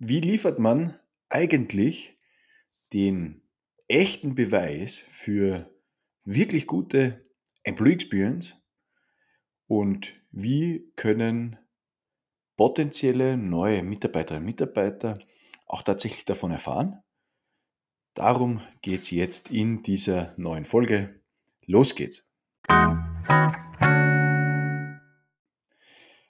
Wie liefert man eigentlich den echten Beweis für wirklich gute Employee Experience und wie können potenzielle neue Mitarbeiterinnen und Mitarbeiter auch tatsächlich davon erfahren? Darum geht es jetzt in dieser neuen Folge. Los geht's!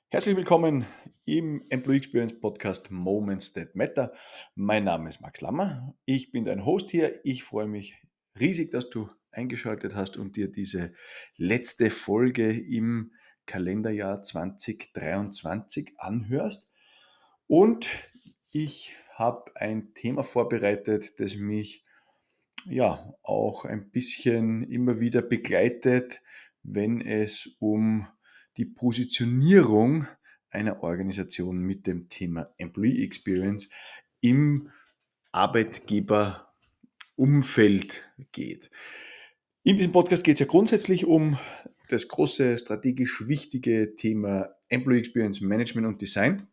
Herzlich willkommen im Employee Experience Podcast Moments That Matter. Mein Name ist Max Lammer. Ich bin dein Host hier. Ich freue mich riesig, dass du eingeschaltet hast und dir diese letzte Folge im Kalenderjahr 2023 anhörst. Und ich habe ein Thema vorbereitet, das mich ja auch ein bisschen immer wieder begleitet, wenn es um die Positionierung einer Organisation mit dem Thema Employee Experience im Arbeitgeberumfeld geht. In diesem Podcast geht es ja grundsätzlich um das große strategisch wichtige Thema Employee Experience Management und Design,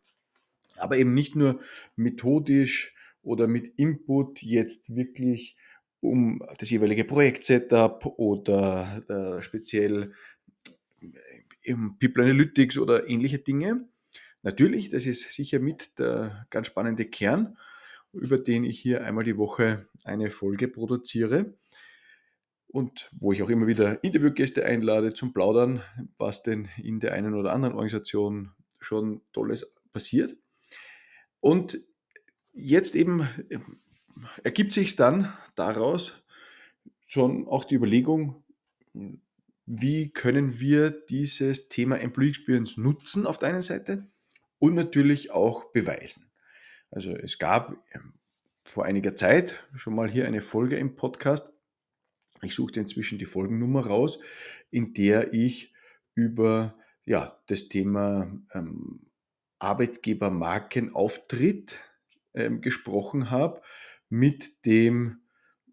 aber eben nicht nur methodisch oder mit Input jetzt wirklich um das jeweilige Projektsetup oder äh, speziell im People Analytics oder ähnliche Dinge. Natürlich, das ist sicher mit der ganz spannende Kern, über den ich hier einmal die Woche eine Folge produziere und wo ich auch immer wieder Interviewgäste einlade zum Plaudern, was denn in der einen oder anderen Organisation schon Tolles passiert. Und jetzt eben ergibt sich dann daraus schon auch die Überlegung, wie können wir dieses Thema Employee Experience nutzen auf der einen Seite und natürlich auch beweisen. Also es gab ähm, vor einiger Zeit schon mal hier eine Folge im Podcast. Ich suchte inzwischen die Folgennummer raus, in der ich über ja, das Thema ähm, Arbeitgebermarkenauftritt ähm, gesprochen habe mit dem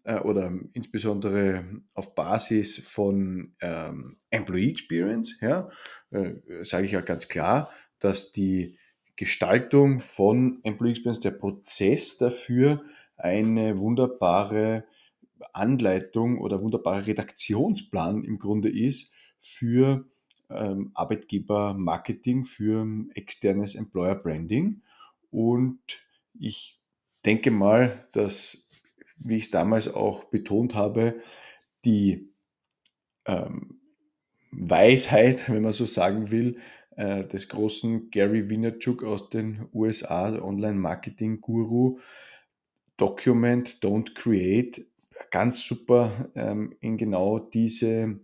äh, oder insbesondere auf Basis von ähm, Employee Experience, ja, äh, sage ich ja ganz klar, dass die Gestaltung von Employee Experience, der Prozess dafür eine wunderbare Anleitung oder wunderbare Redaktionsplan im Grunde ist für ähm, Arbeitgeber-Marketing, für externes Employer Branding. Und ich denke mal, dass wie ich es damals auch betont habe, die ähm, Weisheit, wenn man so sagen will, äh, des großen Gary Vaynerchuk aus den USA, Online-Marketing-Guru, Document, Don't Create, ganz super ähm, in genau diese,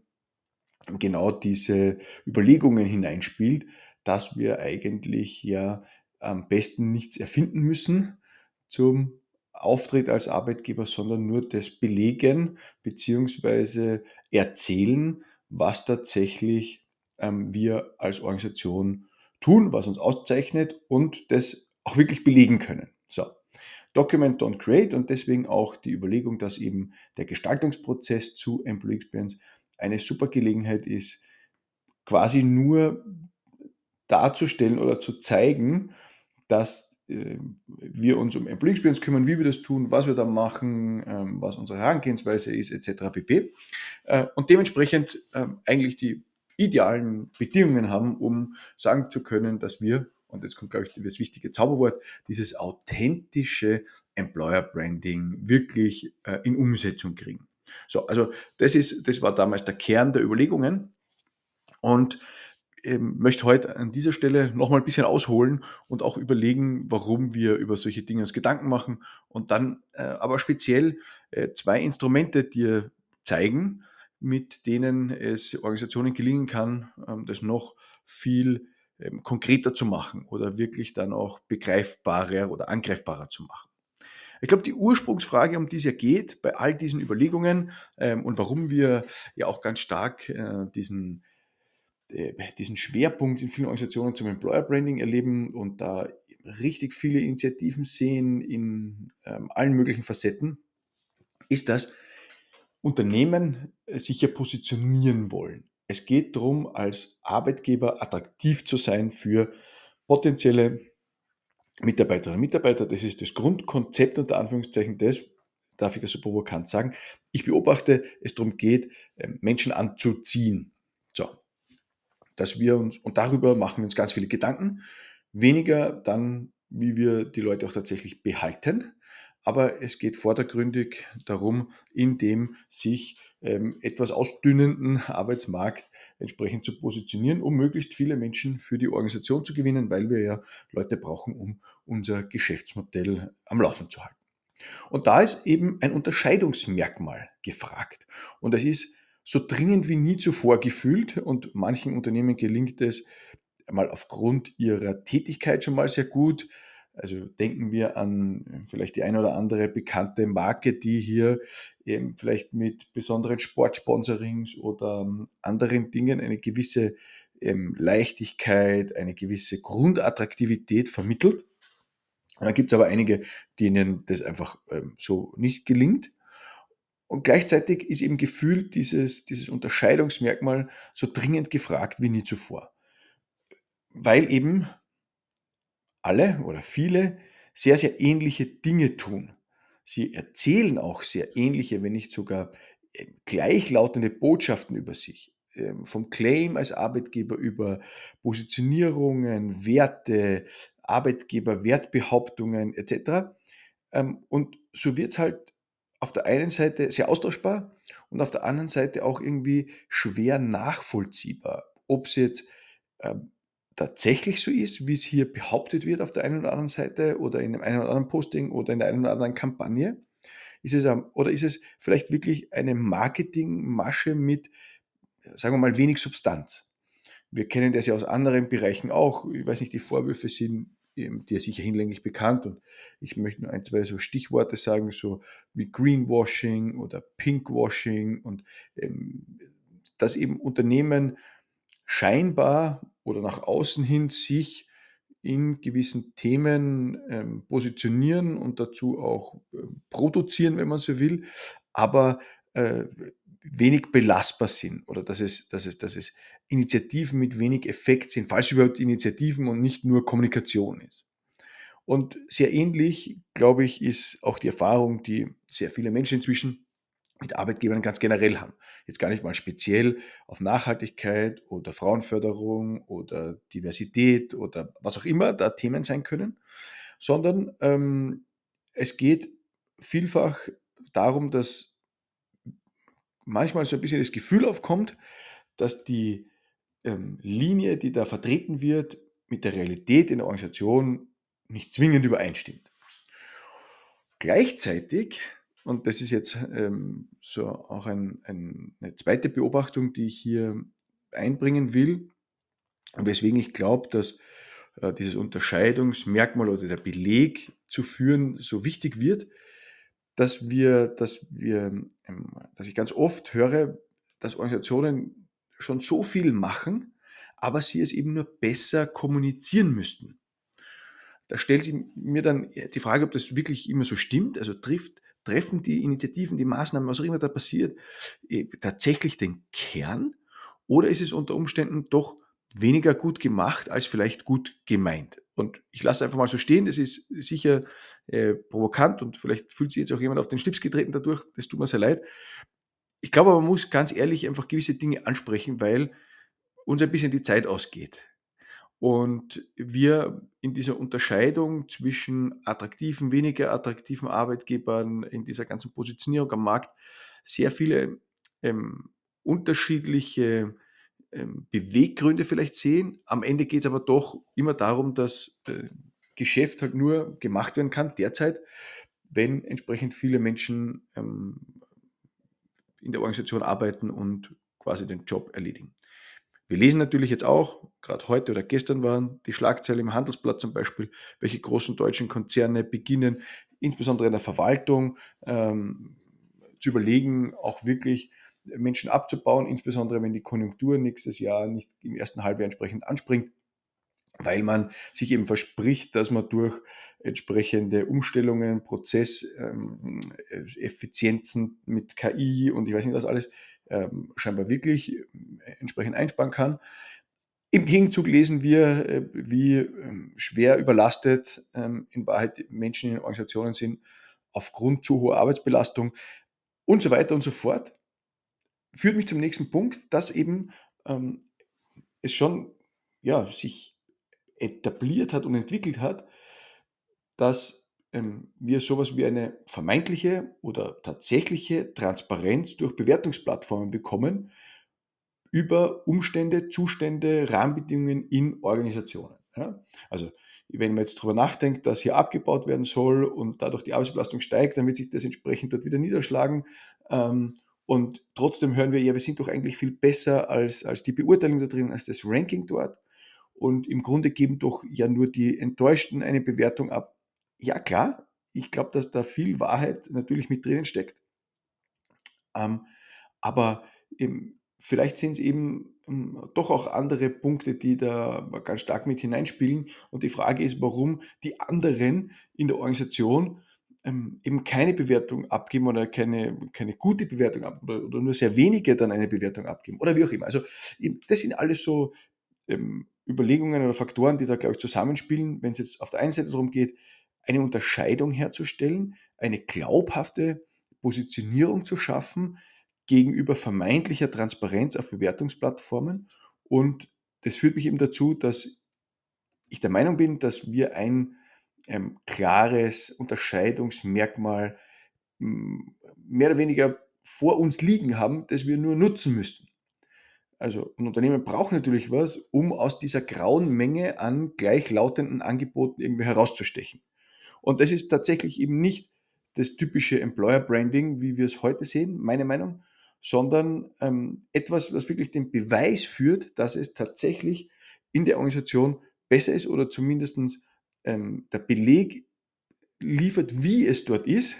genau diese Überlegungen hineinspielt, dass wir eigentlich ja am besten nichts erfinden müssen zum Auftritt als Arbeitgeber, sondern nur das belegen bzw. erzählen, was tatsächlich wir als Organisation tun, was uns auszeichnet und das auch wirklich belegen können. So. Document don't create und deswegen auch die Überlegung, dass eben der Gestaltungsprozess zu Employee Experience eine super Gelegenheit ist, quasi nur darzustellen oder zu zeigen, dass äh, wir uns um Employee Experience kümmern, wie wir das tun, was wir da machen, ähm, was unsere Herangehensweise ist, etc. pp. Äh, und dementsprechend ähm, eigentlich die idealen Bedingungen haben, um sagen zu können, dass wir, und jetzt kommt, glaube ich, das wichtige Zauberwort, dieses authentische Employer Branding wirklich äh, in Umsetzung kriegen. So, also das ist, das war damals der Kern der Überlegungen. Und ähm, möchte heute an dieser Stelle nochmal ein bisschen ausholen und auch überlegen, warum wir über solche Dinge uns Gedanken machen und dann äh, aber speziell äh, zwei Instrumente dir zeigen, mit denen es Organisationen gelingen kann, ähm, das noch viel ähm, konkreter zu machen oder wirklich dann auch begreifbarer oder angreifbarer zu machen. Ich glaube, die Ursprungsfrage, um die es ja geht, bei all diesen Überlegungen ähm, und warum wir ja auch ganz stark äh, diesen äh, diesen Schwerpunkt in vielen Organisationen zum Employer Branding erleben und da richtig viele Initiativen sehen in allen möglichen Facetten, ist, dass Unternehmen äh, sich ja positionieren wollen. Es geht darum, als Arbeitgeber attraktiv zu sein für potenzielle Mitarbeiterinnen und Mitarbeiter, das ist das Grundkonzept unter Anführungszeichen des, darf ich das so provokant sagen, ich beobachte, es darum geht, ähm, Menschen anzuziehen. So, dass wir uns, und darüber machen wir uns ganz viele Gedanken, weniger dann, wie wir die Leute auch tatsächlich behalten, aber es geht vordergründig darum, in dem sich ähm, etwas ausdünnenden Arbeitsmarkt entsprechend zu positionieren, um möglichst viele Menschen für die Organisation zu gewinnen, weil wir ja Leute brauchen, um unser Geschäftsmodell am Laufen zu halten. Und da ist eben ein Unterscheidungsmerkmal gefragt. Und das ist so dringend wie nie zuvor gefühlt und manchen Unternehmen gelingt es mal aufgrund ihrer Tätigkeit schon mal sehr gut, also denken wir an äh, vielleicht die eine oder andere bekannte Marke, die hier eben vielleicht mit besonderen Sportsponsorings oder ähm, anderen Dingen eine gewisse ähm, Leichtigkeit, eine gewisse Grundattraktivität vermittelt. Und dann gibt es aber einige, denen das einfach ähm, so nicht gelingt. Und gleichzeitig ist eben gefühlt dieses, dieses Unterscheidungsmerkmal so dringend gefragt wie nie zuvor. Weil eben alle oder viele sehr, sehr ähnliche Dinge tun. Sie erzählen auch sehr ähnliche, wenn nicht sogar äh, gleichlautende Botschaften über sich. Ähm, vom Claim als Arbeitgeber über Positionierungen, Werte, Arbeitgeber-Wertbehauptungen etc. Ähm, und so wird es halt auf der einen Seite sehr austauschbar und auf der anderen Seite auch irgendwie schwer nachvollziehbar. Ob es jetzt ähm, tatsächlich so ist, wie es hier behauptet wird auf der einen oder anderen Seite oder in einem oder anderen Posting oder in der einen oder anderen Kampagne? Ist es, oder ist es vielleicht wirklich eine Marketingmasche mit, sagen wir mal, wenig Substanz? Wir kennen das ja aus anderen Bereichen auch. Ich weiß nicht, die Vorwürfe sind dir sicher hinlänglich bekannt und ich möchte nur ein, zwei so Stichworte sagen, so wie Greenwashing oder Pinkwashing und ähm, dass eben Unternehmen scheinbar oder nach außen hin sich in gewissen Themen ähm, positionieren und dazu auch äh, produzieren, wenn man so will, aber äh, wenig belastbar sind oder dass es, dass, es, dass es Initiativen mit wenig Effekt sind, falls überhaupt Initiativen und nicht nur Kommunikation ist. Und sehr ähnlich, glaube ich, ist auch die Erfahrung, die sehr viele Menschen inzwischen mit Arbeitgebern ganz generell haben. Jetzt gar nicht mal speziell auf Nachhaltigkeit oder Frauenförderung oder Diversität oder was auch immer da Themen sein können, sondern ähm, es geht vielfach darum, dass manchmal so ein bisschen das Gefühl aufkommt, dass die ähm, Linie, die da vertreten wird, mit der Realität in der Organisation nicht zwingend übereinstimmt. Gleichzeitig und das ist jetzt ähm, so auch ein, ein, eine zweite Beobachtung, die ich hier einbringen will, und weswegen ich glaube, dass äh, dieses Unterscheidungsmerkmal oder der Beleg zu führen so wichtig wird, dass wir, dass wir, ähm, dass ich ganz oft höre, dass Organisationen schon so viel machen, aber sie es eben nur besser kommunizieren müssten. Da stellt sich mir dann die Frage, ob das wirklich immer so stimmt. Also trifft treffen die Initiativen, die Maßnahmen, was auch immer da passiert, äh, tatsächlich den Kern? Oder ist es unter Umständen doch weniger gut gemacht als vielleicht gut gemeint? Und ich lasse einfach mal so stehen, das ist sicher äh, provokant und vielleicht fühlt sich jetzt auch jemand auf den Schlips getreten dadurch, das tut mir sehr leid. Ich glaube man muss ganz ehrlich einfach gewisse Dinge ansprechen, weil uns ein bisschen die Zeit ausgeht und wir in dieser Unterscheidung zwischen attraktiven, weniger attraktiven Arbeitgebern, in dieser ganzen Positionierung am Markt sehr viele ähm, unterschiedliche ähm, Beweggründe vielleicht sehen. Am Ende geht es aber doch immer darum, dass äh, Geschäft halt nur gemacht werden kann, derzeit, wenn entsprechend viele Menschen ähm, in der Organisation arbeiten und quasi den Job erledigen. Wir lesen natürlich jetzt auch, gerade heute oder gestern waren die Schlagzeilen im Handelsblatt zum Beispiel, welche großen deutschen Konzerne beginnen, insbesondere in der Verwaltung, ähm, zu überlegen, auch wirklich Menschen abzubauen, insbesondere wenn die Konjunktur nächstes Jahr nicht im ersten Halbjahr entsprechend anspringt, weil man sich eben verspricht, dass man durch entsprechende Umstellungen, Prozesseffizienzen ähm, mit KI und ich weiß nicht was alles, ähm, scheinbar wirklich äh, entsprechend einsparen kann. Im Gegenzug lesen wir, äh, wie ähm, schwer überlastet ähm, in Wahrheit Menschen in Organisationen sind aufgrund zu hoher Arbeitsbelastung und so weiter und so fort. Führt mich zum nächsten Punkt, dass eben ähm, es schon ja, sich etabliert hat und entwickelt hat, dass ähm, wir sowas wie eine vermeintliche oder tatsächliche Transparenz durch Bewertungsplattformen bekommen über Umstände, Zustände, Rahmenbedingungen in Organisationen. Also wenn man jetzt darüber nachdenkt, dass hier abgebaut werden soll und dadurch die Arbeitsbelastung steigt, dann wird sich das entsprechend dort wieder niederschlagen. Ähm, und trotzdem hören wir ja, wir sind doch eigentlich viel besser als, als die Beurteilung da drin, als das Ranking dort. Und im Grunde geben doch ja nur die Enttäuschten eine Bewertung ab. Ja klar, ich glaube, dass da viel Wahrheit natürlich mit drinnen steckt. Ähm, aber eben, vielleicht sind es eben doch auch andere Punkte, die da ganz stark mit hineinspielen. Und die Frage ist, warum die anderen in der Organisation ähm, eben keine Bewertung abgeben oder keine, keine gute Bewertung abgeben oder, oder, nur sehr wenige dann eine Bewertung abgeben oder wie auch immer. Also das sind alles so ähm, Überlegungen oder Faktoren, die da, glaube ich, zusammenspielen, wenn es jetzt auf der einen Seite darum geht, eine Unterscheidung herzustellen, eine glaubhafte Positionierung zu schaffen gegenüber vermeintlicher Transparenz auf Bewertungsplattformen. Und das führt mich eben dazu, dass ich der Meinung bin, dass wir ein ähm, klares Unterscheidungsmerkmal mehr oder weniger vor uns liegen haben, das wir nur nutzen müssten. Also ein Unternehmen braucht natürlich was, um aus dieser grauen Menge an gleichlautenden Angeboten irgendwie herauszustechen. Und das ist tatsächlich eben nicht das typische Employer Branding, wie wir es heute sehen, meine Meinung, sondern ähm, etwas, was wirklich den Beweis führt, dass es tatsächlich in der Organisation besser ist oder zumindest ähm, der Beleg liefert, wie es dort ist,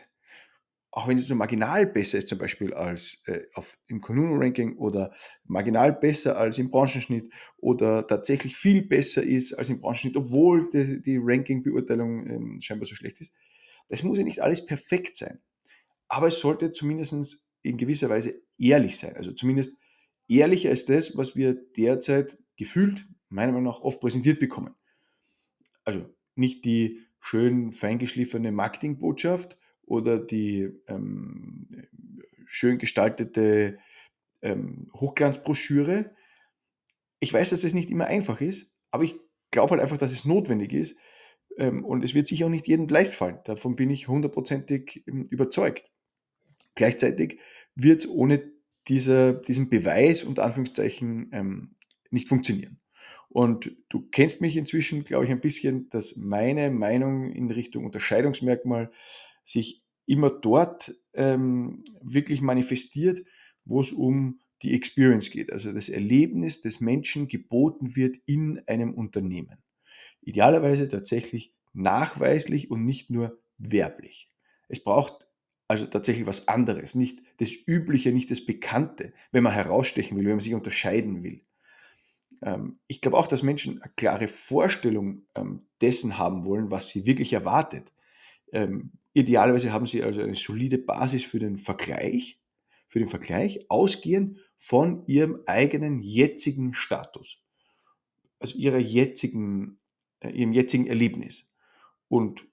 auch wenn es so marginal besser ist, zum Beispiel als äh, auf, im Konuno-Ranking oder marginal besser als im Branchenschnitt oder tatsächlich viel besser ist als im Branchenschnitt, obwohl die, die Ranking-Beurteilung ähm, scheinbar so schlecht ist. Das muss ja nicht alles perfekt sein. Aber es sollte zumindest in gewisser Weise ehrlich sein. Also zumindest ehrlicher als das, was wir derzeit gefühlt, meiner Meinung nach, oft präsentiert bekommen. Also nicht die schön feingeschliffene Marketingbotschaft oder die ähm, schön gestaltete ähm, Hochglanzbroschüre. Ich weiß, dass es nicht immer einfach ist, aber ich glaube halt einfach, dass es notwendig ist. Ähm, und es wird sicher auch nicht jedem leicht fallen. Davon bin ich hundertprozentig ähm, überzeugt. Gleichzeitig wird es ohne dieser, diesen Beweis unter Anführungszeichen ähm, nicht funktionieren. Und du kennst mich inzwischen, glaube ich, ein bisschen, dass meine Meinung in Richtung Unterscheidungsmerkmal sich immer dort ähm, wirklich manifestiert, wo es um die Experience geht, also das Erlebnis des Menschen geboten wird in einem Unternehmen. Idealerweise tatsächlich nachweislich und nicht nur werblich. Es braucht also tatsächlich was anderes, nicht das Übliche, nicht das Bekannte, wenn man herausstechen will, wenn man sich unterscheiden will. Ähm, ich glaube auch, dass Menschen eine klare Vorstellung ähm, dessen haben wollen, was sie wirklich erwartet. Idealerweise haben sie also eine solide Basis für den Vergleich, für den Vergleich, ausgehend von ihrem eigenen jetzigen Status, also ihrer jetzigen, äh, ihrem jetzigen Erlebnis. Und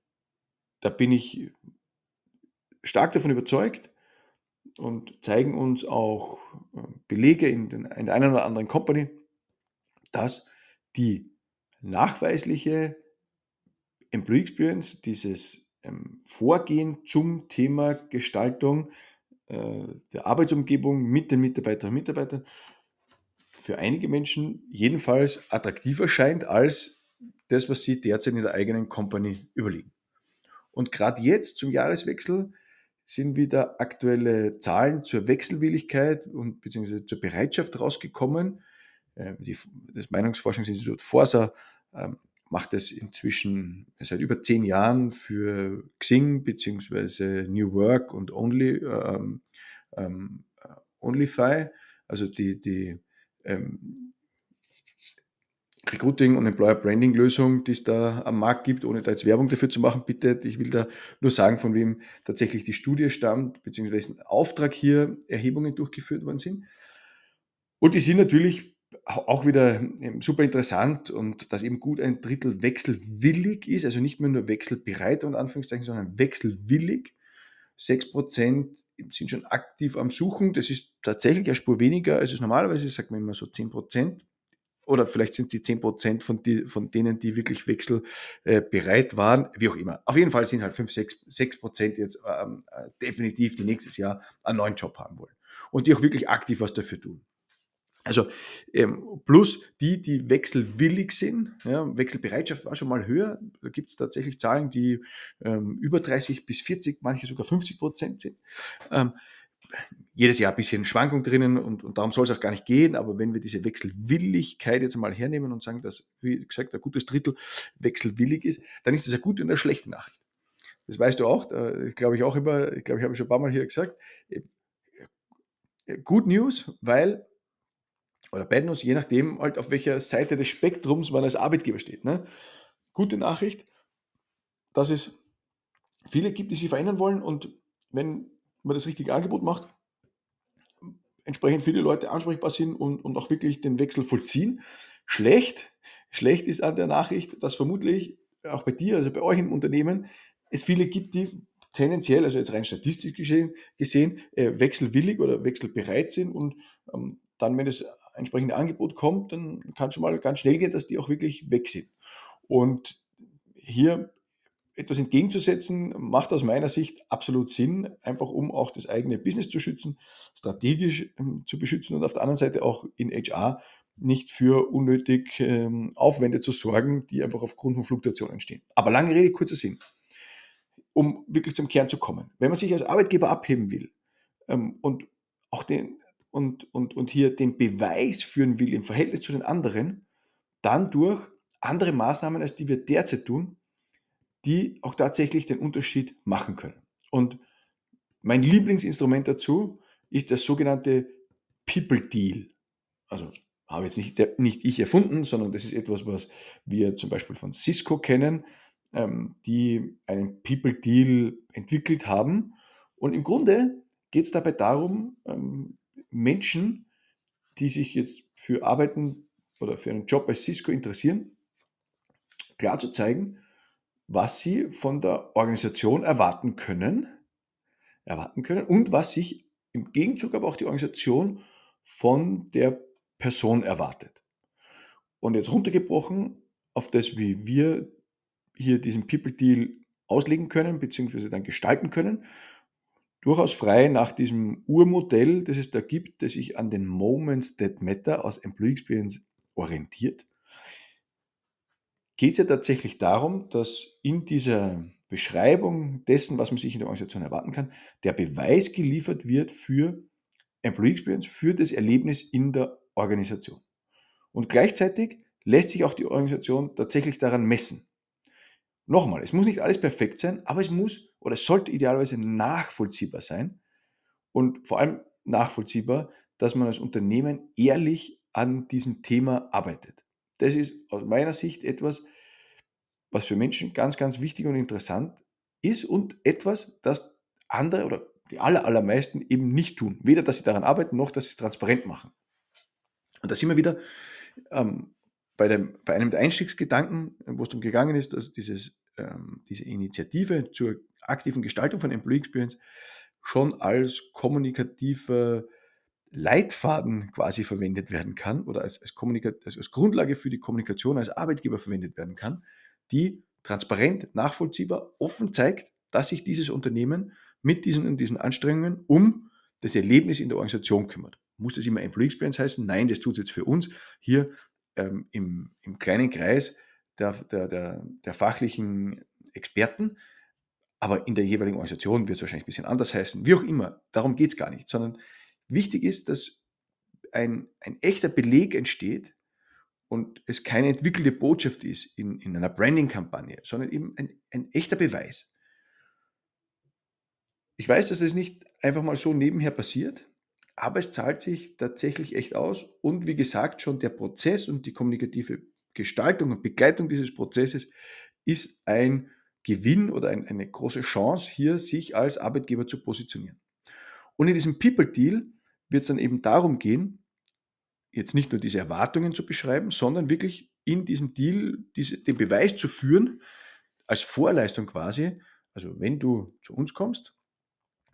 da bin ich stark davon überzeugt und zeigen uns auch äh, Belege in, den, in der einen oder anderen Company, dass die nachweisliche Employee Experience, dieses Vorgehen zum Thema Gestaltung äh, der Arbeitsumgebung mit den Mitarbeiterinnen und Mitarbeitern für einige Menschen jedenfalls attraktiver scheint als das, was sie derzeit in der eigenen Company überlegen. Und gerade jetzt zum Jahreswechsel sind wieder aktuelle Zahlen zur Wechselwilligkeit und beziehungsweise zur Bereitschaft rausgekommen. Äh, die, das Meinungsforschungsinstitut Forsa macht es inzwischen seit über zehn Jahren für Xing beziehungsweise New Work und Only, ähm, ähm, OnlyFi, also die, die ähm, Recruiting- und Employer-Branding-Lösung, die es da am Markt gibt, ohne da jetzt Werbung dafür zu machen, bitte. Ich will da nur sagen, von wem tatsächlich die Studie stammt, beziehungsweise Auftrag hier Erhebungen durchgeführt worden sind. Und die sind natürlich auch wieder ähm, super interessant und dass eben gut ein Drittel wechselwillig ist, also nicht mehr nur wechselbereit und Anführungszeichen, sondern wechselwillig. 6% sind schon aktiv am Suchen. Das ist tatsächlich eine Spur weniger, als es normalerweise sagt man immer so 10%. Oder vielleicht sind es die 10% von, die, von denen, die wirklich wechselbereit äh, waren, wie auch immer. Auf jeden Fall sind halt 5, 6, 6% jetzt ähm, äh, definitiv, die nächstes Jahr einen neuen Job haben wollen. Und die auch wirklich aktiv was dafür tun. Also ähm, plus die, die wechselwillig sind, ja, Wechselbereitschaft war schon mal höher. Da gibt es tatsächlich Zahlen, die ähm, über 30 bis 40, manche sogar 50 Prozent sind. Ähm, jedes Jahr ein bisschen Schwankung drinnen und, und darum soll es auch gar nicht gehen. Aber wenn wir diese Wechselwilligkeit jetzt mal hernehmen und sagen, dass, wie gesagt, ein gutes Drittel wechselwillig ist, dann ist das eine gute und eine schlechte Nachricht. Das weißt du auch, glaube ich auch immer, glaube, ich habe schon ein paar Mal hier gesagt. Äh, Good News, weil oder Bad je nachdem, halt auf welcher Seite des Spektrums man als Arbeitgeber steht. Ne? Gute Nachricht, dass es viele gibt, die sich verändern wollen und wenn man das richtige Angebot macht, entsprechend viele Leute ansprechbar sind und, und auch wirklich den Wechsel vollziehen. Schlecht, schlecht ist an der Nachricht, dass vermutlich auch bei dir, also bei euch im Unternehmen, es viele gibt, die tendenziell, also jetzt rein statistisch gesehen, gesehen äh, wechselwillig oder wechselbereit sind und ähm, dann, wenn es entsprechende Angebot kommt, dann kann schon mal ganz schnell gehen, dass die auch wirklich weg sind. Und hier etwas entgegenzusetzen, macht aus meiner Sicht absolut Sinn, einfach um auch das eigene Business zu schützen, strategisch ähm, zu beschützen und auf der anderen Seite auch in HR nicht für unnötig ähm, Aufwände zu sorgen, die einfach aufgrund von Fluktuationen entstehen. Aber lange Rede, kurzer Sinn. Um wirklich zum Kern zu kommen. Wenn man sich als Arbeitgeber abheben will ähm, und auch den, und, und, und hier den Beweis führen will im Verhältnis zu den anderen, dann durch andere Maßnahmen, als die wir derzeit tun, die auch tatsächlich den Unterschied machen können. Und mein Lieblingsinstrument dazu ist das sogenannte People Deal. Also habe jetzt nicht, nicht ich erfunden, sondern das ist etwas, was wir zum Beispiel von Cisco kennen, ähm, die einen People Deal entwickelt haben. Und im Grunde geht es dabei darum, ähm, Menschen, die sich jetzt für Arbeiten oder für einen Job bei Cisco interessieren, klar zu zeigen, was sie von der Organisation erwarten können, erwarten können und was sich im Gegenzug aber auch die Organisation von der Person erwartet. Und jetzt runtergebrochen auf das, wie wir hier diesen People Deal auslegen können, beziehungsweise dann gestalten können, durchaus frei nach diesem Urmodell, das es da gibt, das sich an den Moments that matter aus Employee Experience orientiert, geht es ja tatsächlich darum, dass in dieser Beschreibung dessen, was man sich in der Organisation erwarten kann, der Beweis geliefert wird für Employee Experience, für das Erlebnis in der Organisation. Und gleichzeitig lässt sich auch die Organisation tatsächlich daran messen. Nochmal, es muss nicht alles perfekt sein, aber es muss oder es sollte idealerweise nachvollziehbar sein und vor allem nachvollziehbar, dass man als Unternehmen ehrlich an diesem Thema arbeitet. Das ist aus meiner Sicht etwas, was für Menschen ganz, ganz wichtig und interessant ist und etwas, das andere oder die aller, allermeisten eben nicht tun. Weder, dass sie daran arbeiten, noch, dass sie es transparent machen. Und da sind wir wieder ähm, bei, dem, bei einem der Einstiegsgedanken, wo es darum gegangen ist, dass dieses, ähm, diese Initiative zur aktiven Gestaltung von Employee Experience schon als kommunikativer Leitfaden quasi verwendet werden kann oder als, als, also als Grundlage für die Kommunikation als Arbeitgeber verwendet werden kann, die transparent, nachvollziehbar, offen zeigt, dass sich dieses Unternehmen mit diesen und diesen Anstrengungen um das Erlebnis in der Organisation kümmert. Muss das immer Employee Experience heißen? Nein, das tut es jetzt für uns. Hier ähm, im, im, kleinen Kreis der, der, der, der, fachlichen Experten, aber in der jeweiligen Organisation wird es wahrscheinlich ein bisschen anders heißen. Wie auch immer, darum geht es gar nicht, sondern wichtig ist, dass ein, ein echter Beleg entsteht und es keine entwickelte Botschaft ist in, in einer Branding-Kampagne, sondern eben ein, ein echter Beweis. Ich weiß, dass das nicht einfach mal so nebenher passiert, aber es zahlt sich tatsächlich echt aus. Und wie gesagt, schon der Prozess und die kommunikative Gestaltung und Begleitung dieses Prozesses ist ein Gewinn oder ein, eine große Chance, hier sich als Arbeitgeber zu positionieren. Und in diesem People Deal wird es dann eben darum gehen, jetzt nicht nur diese Erwartungen zu beschreiben, sondern wirklich in diesem Deal diese, den Beweis zu führen, als Vorleistung quasi. Also wenn du zu uns kommst,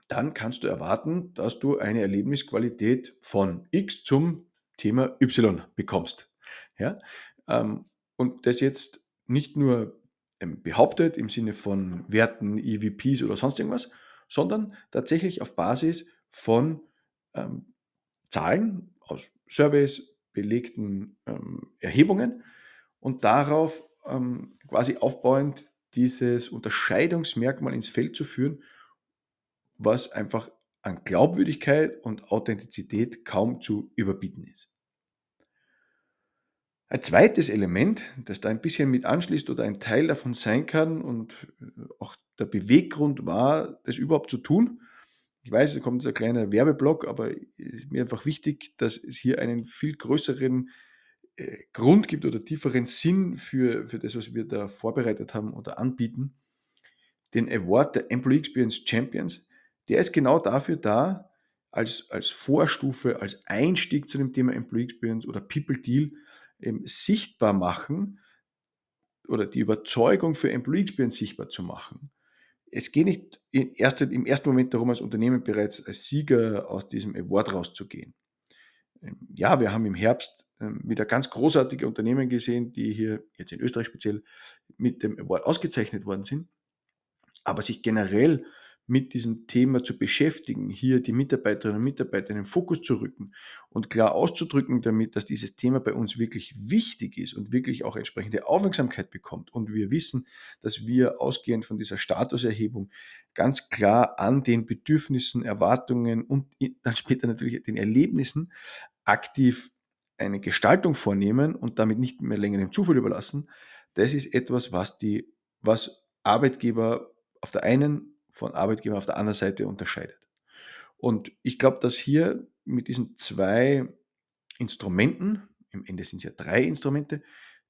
dann kannst du erwarten, dass du eine Erlebnisqualität von X zum Thema Y bekommst. Ja? Ähm, und das jetzt nicht nur ähm, behauptet im Sinne von Werten, EVPs oder sonst irgendwas, sondern tatsächlich auf Basis von ähm, Zahlen aus Surveys, belegten ähm, Erhebungen und darauf ähm, quasi aufbauend dieses Unterscheidungsmerkmal ins Feld zu führen, was einfach an Glaubwürdigkeit und Authentizität kaum zu überbieten ist. Ein zweites Element, das da ein bisschen mit anschließt oder ein Teil davon sein kann und auch der Beweggrund war, das überhaupt zu tun. Ich weiß, es kommt ein kleiner Werbeblock, aber es ist mir einfach wichtig, dass es hier einen viel größeren äh, Grund gibt oder tieferen Sinn für, für das, was wir da vorbereitet haben oder anbieten. Den Award der Employee Experience Champions, der ist genau dafür da, als, als Vorstufe, als Einstieg zu dem Thema Employee Experience oder People Deal eben sichtbar machen oder die Überzeugung für Employee Experience sichtbar zu machen. Es geht nicht erster, im ersten Moment darum, als Unternehmen bereits als Sieger aus diesem Award rauszugehen. Ähm, ja, wir haben im Herbst ähm, wieder ganz großartige Unternehmen gesehen, die hier jetzt in Österreich speziell mit dem Award ausgezeichnet worden sind, aber sich generell mit diesem Thema zu beschäftigen, hier die Mitarbeiterinnen und Mitarbeiter in den Fokus zu rücken und klar auszudrücken damit, dass dieses Thema bei uns wirklich wichtig ist und wirklich auch entsprechende Aufmerksamkeit bekommt. Und wir wissen, dass wir ausgehend von dieser Statuserhebung ganz klar an den Bedürfnissen, Erwartungen und dann später natürlich den Erlebnissen aktiv eine Gestaltung vornehmen und damit nicht mehr länger dem Zufall überlassen. Das ist etwas, was die, was Arbeitgeber auf der einen von Arbeitgebern auf der anderen Seite unterscheidet. Und ich glaube, dass hier mit diesen zwei Instrumenten, im Ende sind es ja drei Instrumente,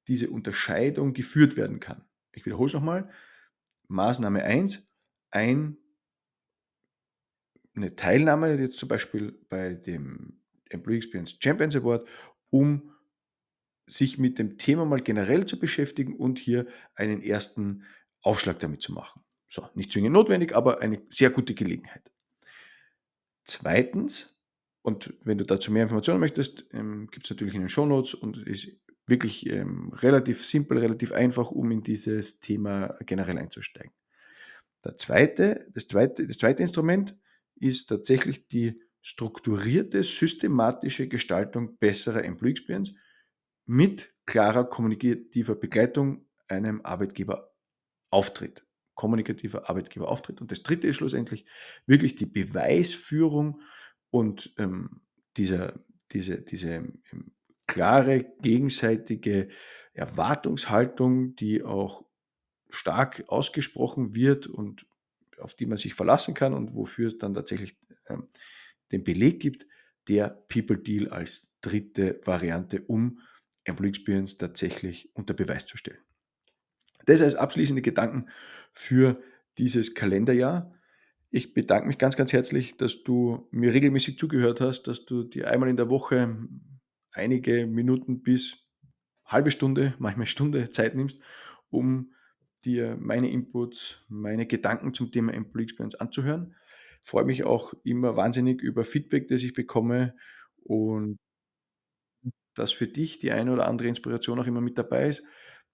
diese Unterscheidung geführt werden kann. Ich wiederhole es nochmal. Maßnahme 1, ein, eine Teilnahme jetzt zum Beispiel bei dem Employee Experience Champions Award, um sich mit dem Thema mal generell zu beschäftigen und hier einen ersten Aufschlag damit zu machen. So, nicht zwingend notwendig, aber eine sehr gute Gelegenheit. Zweitens, und wenn du dazu mehr Informationen möchtest, ähm, gibt es natürlich in den Show Notes und ist wirklich ähm, relativ simpel, relativ einfach, um in dieses Thema generell einzusteigen. Der zweite, das, zweite, das zweite Instrument ist tatsächlich die strukturierte, systematische Gestaltung besserer Employee Experience mit klarer kommunikativer Begleitung einem Arbeitgeber auftritt kommunikativer Arbeitgeberauftritt. Und das dritte ist schlussendlich wirklich die Beweisführung und ähm, dieser, diese, diese ähm, klare gegenseitige Erwartungshaltung, die auch stark ausgesprochen wird und auf die man sich verlassen kann und wofür es dann tatsächlich ähm, den Beleg gibt, der People Deal als dritte Variante, um Employee Experience tatsächlich unter Beweis zu stellen. Das als abschließende Gedanken für dieses Kalenderjahr. Ich bedanke mich ganz, ganz herzlich, dass du mir regelmäßig zugehört hast, dass du dir einmal in der Woche einige Minuten bis halbe Stunde, manchmal Stunde Zeit nimmst, um dir meine Inputs, meine Gedanken zum Thema Employee Experience anzuhören. Ich freue mich auch immer wahnsinnig über Feedback, das ich bekomme und dass für dich die eine oder andere Inspiration auch immer mit dabei ist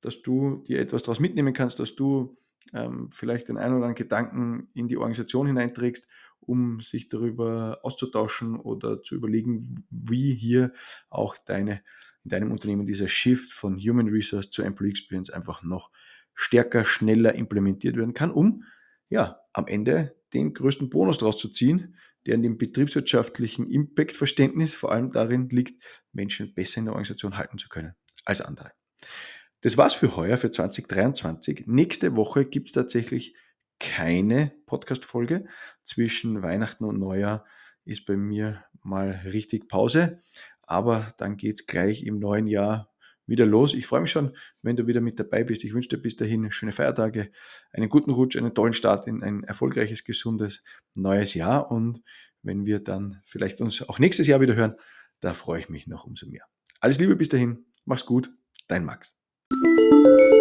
dass du dir etwas daraus mitnehmen kannst, dass du ähm, vielleicht den einen oder anderen Gedanken in die Organisation hineinträgst, um sich darüber auszutauschen oder zu überlegen, wie hier auch deine, in deinem Unternehmen dieser Shift von Human Resource zu Employee Experience einfach noch stärker, schneller implementiert werden kann, um ja am Ende den größten Bonus daraus zu ziehen, der in dem betriebswirtschaftlichen Impact-Verständnis vor allem darin liegt, Menschen besser in der Organisation halten zu können als andere. Das war's für heuer, für 2023. Nächste Woche gibt es tatsächlich keine Podcast-Folge. Zwischen Weihnachten und Neujahr ist bei mir mal richtig Pause. Aber dann geht es gleich im neuen Jahr wieder los. Ich freue mich schon, wenn du wieder mit dabei bist. Ich wünsche dir bis dahin schöne Feiertage, einen guten Rutsch, einen tollen Start in ein erfolgreiches, gesundes neues Jahr. Und wenn wir dann vielleicht uns auch nächstes Jahr wieder hören, da freue ich mich noch umso mehr. Alles Liebe bis dahin, mach's gut, dein Max. Música